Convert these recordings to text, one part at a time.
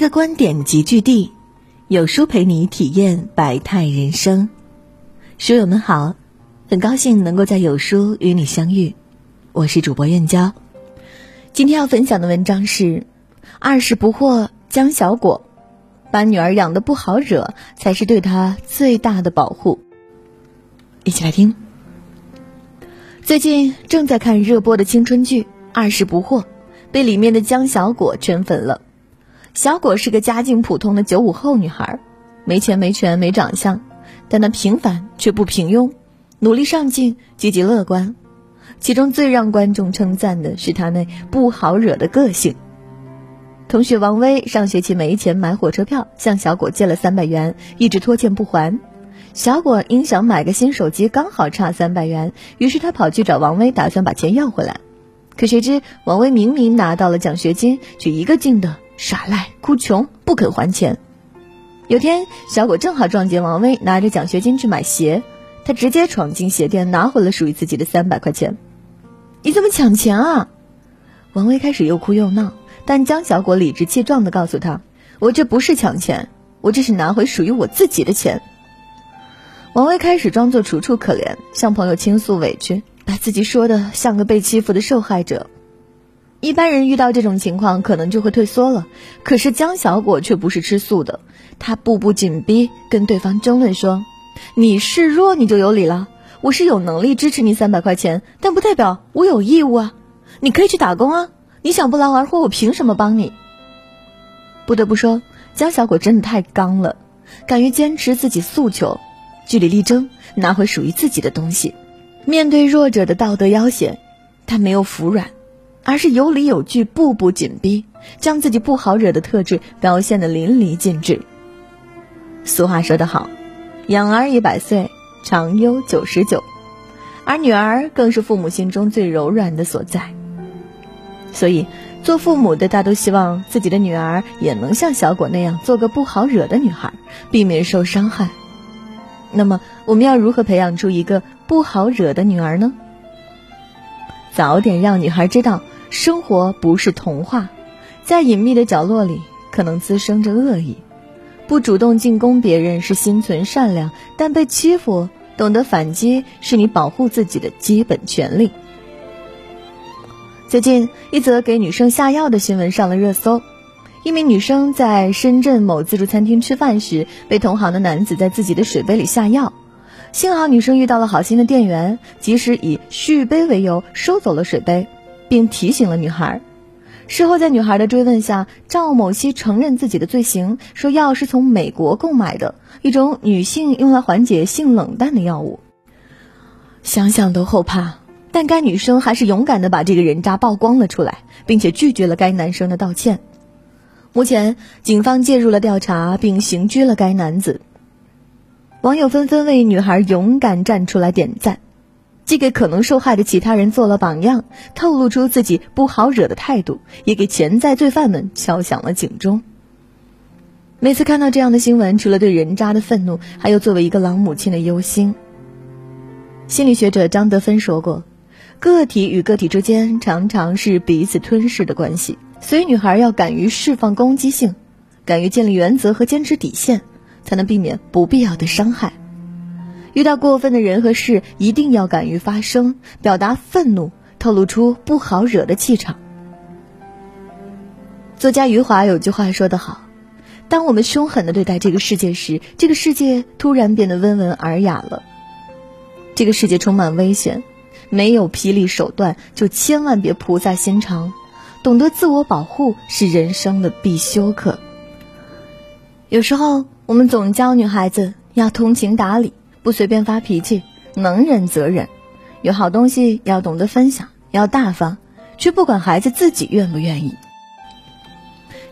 个观点集聚地，有书陪你体验百态人生。书友们好，很高兴能够在有书与你相遇，我是主播燕娇。今天要分享的文章是：二十不惑江小果，把女儿养的不好惹，才是对她最大的保护。一起来听。最近正在看热播的青春剧《二十不惑》，被里面的江小果圈粉了。小果是个家境普通的九五后女孩，没钱没权没长相，但她平凡却不平庸，努力上进，积极乐观。其中最让观众称赞的是她那不好惹的个性。同学王威上学期没钱买火车票，向小果借了三百元，一直拖欠不还。小果因想买个新手机，刚好差三百元，于是他跑去找王威，打算把钱要回来。可谁知王威明明拿到了奖学金，却一个劲的。耍赖、哭穷、不肯还钱。有天，小果正好撞见王威拿着奖学金去买鞋，他直接闯进鞋店，拿回了属于自己的三百块钱。你怎么抢钱啊？王威开始又哭又闹，但江小果理直气壮的告诉他：“我这不是抢钱，我这是拿回属于我自己的钱。”王威开始装作楚楚可怜，向朋友倾诉委屈，把自己说的像个被欺负的受害者。一般人遇到这种情况，可能就会退缩了。可是江小果却不是吃素的，他步步紧逼，跟对方争论说：“你示弱你就有理了，我是有能力支持你三百块钱，但不代表我有义务啊！你可以去打工啊，你想不劳而获，我凭什么帮你？”不得不说，江小果真的太刚了，敢于坚持自己诉求，据理力争，拿回属于自己的东西。面对弱者的道德要挟，他没有服软。而是有理有据，步步紧逼，将自己不好惹的特质表现得淋漓尽致。俗话说得好，养儿一百岁，长忧九十九，而女儿更是父母心中最柔软的所在。所以，做父母的大都希望自己的女儿也能像小果那样，做个不好惹的女孩，避免受伤害。那么，我们要如何培养出一个不好惹的女儿呢？早点让女孩知道。生活不是童话，在隐秘的角落里可能滋生着恶意。不主动进攻别人是心存善良，但被欺负懂得反击是你保护自己的基本权利。最近一则给女生下药的新闻上了热搜，一名女生在深圳某自助餐厅吃饭时，被同行的男子在自己的水杯里下药，幸好女生遇到了好心的店员，及时以续杯为由收走了水杯。并提醒了女孩。事后，在女孩的追问下，赵某熙承认自己的罪行，说药是从美国购买的，一种女性用来缓解性冷淡的药物。想想都后怕，但该女生还是勇敢的把这个人渣曝光了出来，并且拒绝了该男生的道歉。目前，警方介入了调查，并刑拘了该男子。网友纷纷为女孩勇敢站出来点赞。既给可能受害的其他人做了榜样，透露出自己不好惹的态度，也给潜在罪犯们敲响了警钟。每次看到这样的新闻，除了对人渣的愤怒，还有作为一个老母亲的忧心。心理学者张德芬说过，个体与个体之间常常是彼此吞噬的关系，所以女孩要敢于释放攻击性，敢于建立原则和坚持底线，才能避免不必要的伤害。遇到过分的人和事，一定要敢于发声，表达愤怒，透露出不好惹的气场。作家余华有句话说得好：“当我们凶狠的对待这个世界时，这个世界突然变得温文尔雅了。”这个世界充满危险，没有霹雳手段，就千万别菩萨心肠。懂得自我保护是人生的必修课。有时候，我们总教女孩子要通情达理。不随便发脾气，能忍则忍，有好东西要懂得分享，要大方，却不管孩子自己愿不愿意。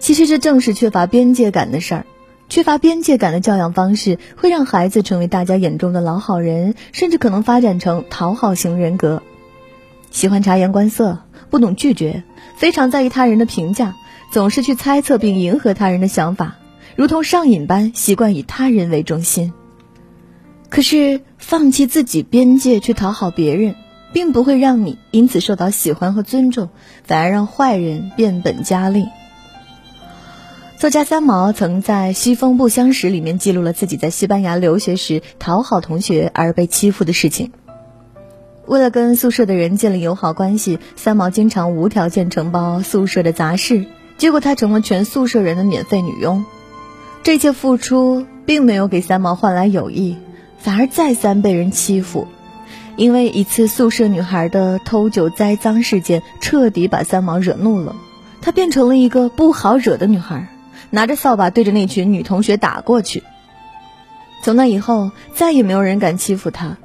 其实这正是缺乏边界感的事儿，缺乏边界感的教养方式会让孩子成为大家眼中的老好人，甚至可能发展成讨好型人格，喜欢察言观色，不懂拒绝，非常在意他人的评价，总是去猜测并迎合他人的想法，如同上瘾般习惯以他人为中心。可是，放弃自己边界去讨好别人，并不会让你因此受到喜欢和尊重，反而让坏人变本加厉。作家三毛曾在《西风不相识》里面记录了自己在西班牙留学时讨好同学而被欺负的事情。为了跟宿舍的人建立友好关系，三毛经常无条件承包宿舍的杂事，结果他成了全宿舍人的免费女佣。这一切付出并没有给三毛换来友谊，反而再三被人欺负。因为一次宿舍女孩的偷酒栽赃事件，彻底把三毛惹怒了，她变成了一个不好惹的女孩。拿着扫把对着那群女同学打过去。从那以后，再也没有人敢欺负他。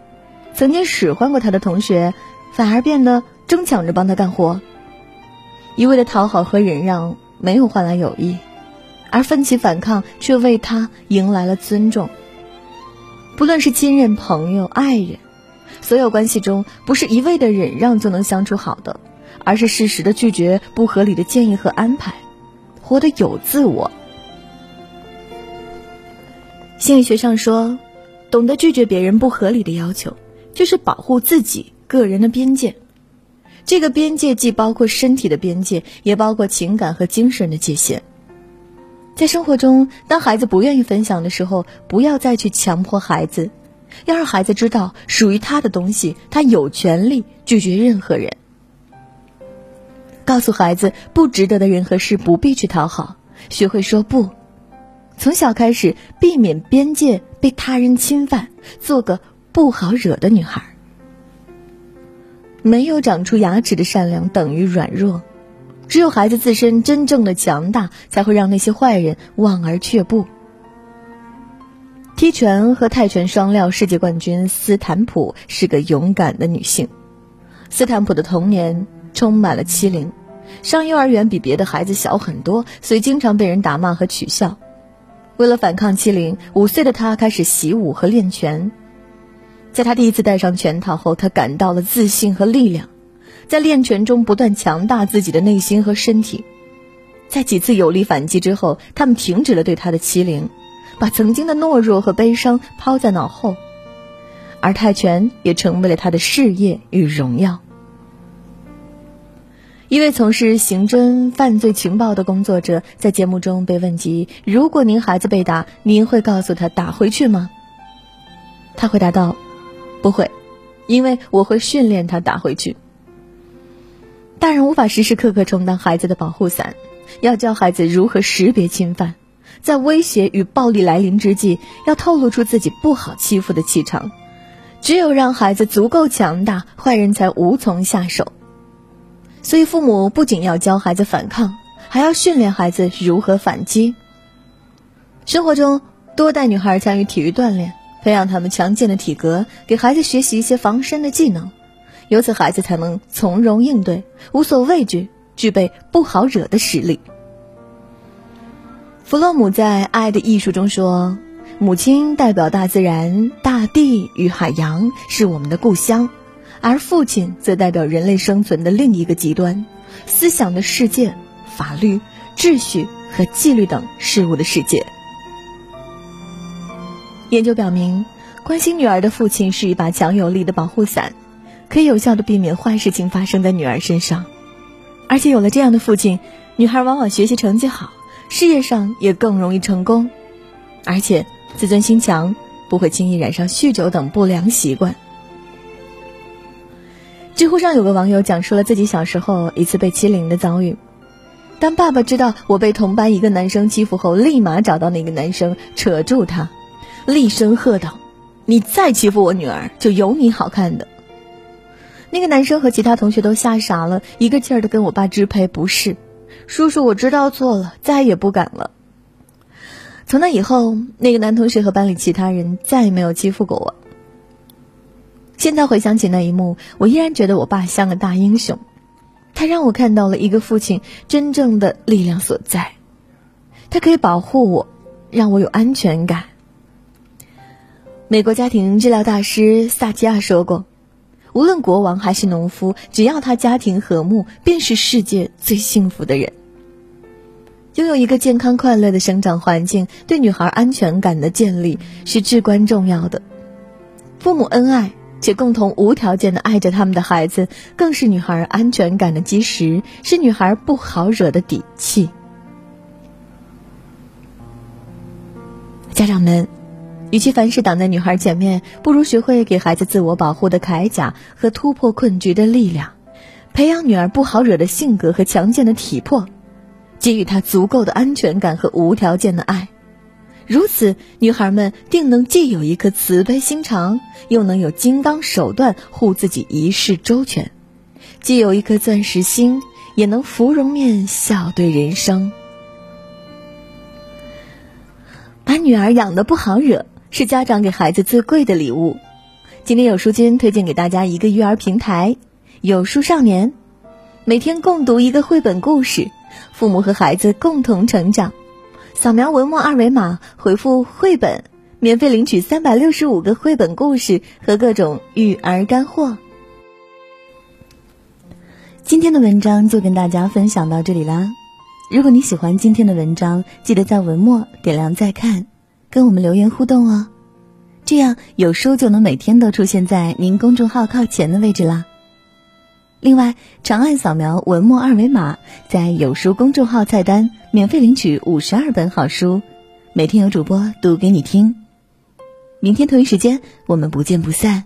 曾经使唤过他的同学，反而变得争抢着帮他干活。一味的讨好和忍让没有换来友谊，而奋起反抗却为他迎来了尊重。不论是亲人、朋友、爱人，所有关系中，不是一味的忍让就能相处好的，而是适时的拒绝不合理的建议和安排。活得有自我。心理学上说，懂得拒绝别人不合理的要求，就是保护自己个人的边界。这个边界既包括身体的边界，也包括情感和精神的界限。在生活中，当孩子不愿意分享的时候，不要再去强迫孩子，要让孩子知道属于他的东西，他有权利拒绝任何人。告诉孩子，不值得的人和事不必去讨好，学会说不。从小开始，避免边界被他人侵犯，做个不好惹的女孩。没有长出牙齿的善良等于软弱，只有孩子自身真正的强大，才会让那些坏人望而却步。踢拳和泰拳双料世界冠军斯坦普是个勇敢的女性。斯坦普的童年。充满了欺凌，上幼儿园比别的孩子小很多，所以经常被人打骂和取笑。为了反抗欺凌，五岁的他开始习武和练拳。在他第一次戴上拳套后，他感到了自信和力量，在练拳中不断强大自己的内心和身体。在几次有力反击之后，他们停止了对他的欺凌，把曾经的懦弱和悲伤抛在脑后，而泰拳也成为了他的事业与荣耀。一位从事刑侦犯罪情报的工作者在节目中被问及：“如果您孩子被打，您会告诉他打回去吗？”他回答道：“不会，因为我会训练他打回去。”大人无法时时刻刻充当孩子的保护伞，要教孩子如何识别侵犯，在威胁与暴力来临之际，要透露出自己不好欺负的气场。只有让孩子足够强大，坏人才无从下手。所以，父母不仅要教孩子反抗，还要训练孩子如何反击。生活中，多带女孩参与体育锻炼，培养她们强健的体格，给孩子学习一些防身的技能，由此孩子才能从容应对，无所畏惧，具备不好惹的实力。弗洛姆在《爱的艺术》中说：“母亲代表大自然，大地与海洋是我们的故乡。”而父亲则代表人类生存的另一个极端，思想的世界、法律、秩序和纪律等事物的世界。研究表明，关心女儿的父亲是一把强有力的保护伞，可以有效的避免坏事情发生在女儿身上。而且有了这样的父亲，女孩往往学习成绩好，事业上也更容易成功，而且自尊心强，不会轻易染上酗酒等不良习惯。知乎上有个网友讲述了自己小时候一次被欺凌的遭遇。当爸爸知道我被同班一个男生欺负后，立马找到那个男生，扯住他，厉声喝道：“你再欺负我女儿，就有你好看的！”那个男生和其他同学都吓傻了，一个劲儿的跟我爸支赔不是：“叔叔，我知道错了，再也不敢了。”从那以后，那个男同学和班里其他人再也没有欺负过我。现在回想起那一幕，我依然觉得我爸像个大英雄，他让我看到了一个父亲真正的力量所在，他可以保护我，让我有安全感。美国家庭治疗大师萨提亚说过：“无论国王还是农夫，只要他家庭和睦，便是世界最幸福的人。”拥有一个健康快乐的生长环境，对女孩安全感的建立是至关重要的。父母恩爱。且共同无条件的爱着他们的孩子，更是女孩安全感的基石，是女孩不好惹的底气。家长们，与其凡事挡在女孩前面，不如学会给孩子自我保护的铠甲和突破困局的力量，培养女儿不好惹的性格和强健的体魄，给予她足够的安全感和无条件的爱。如此，女孩们定能既有一颗慈悲心肠，又能有金刚手段护自己一世周全；既有一颗钻石心，也能芙蓉面笑对人生。把女儿养得不好惹，是家长给孩子最贵的礼物。今天有书君推荐给大家一个育儿平台——有书少年，每天共读一个绘本故事，父母和孩子共同成长。扫描文末二维码，回复“绘本”，免费领取三百六十五个绘本故事和各种育儿干货。今天的文章就跟大家分享到这里啦。如果你喜欢今天的文章，记得在文末点亮再看，跟我们留言互动哦。这样有书就能每天都出现在您公众号靠前的位置啦。另外，长按扫描文末二维码，在有书公众号菜单免费领取五十二本好书，每天有主播读给你听。明天同一时间，我们不见不散。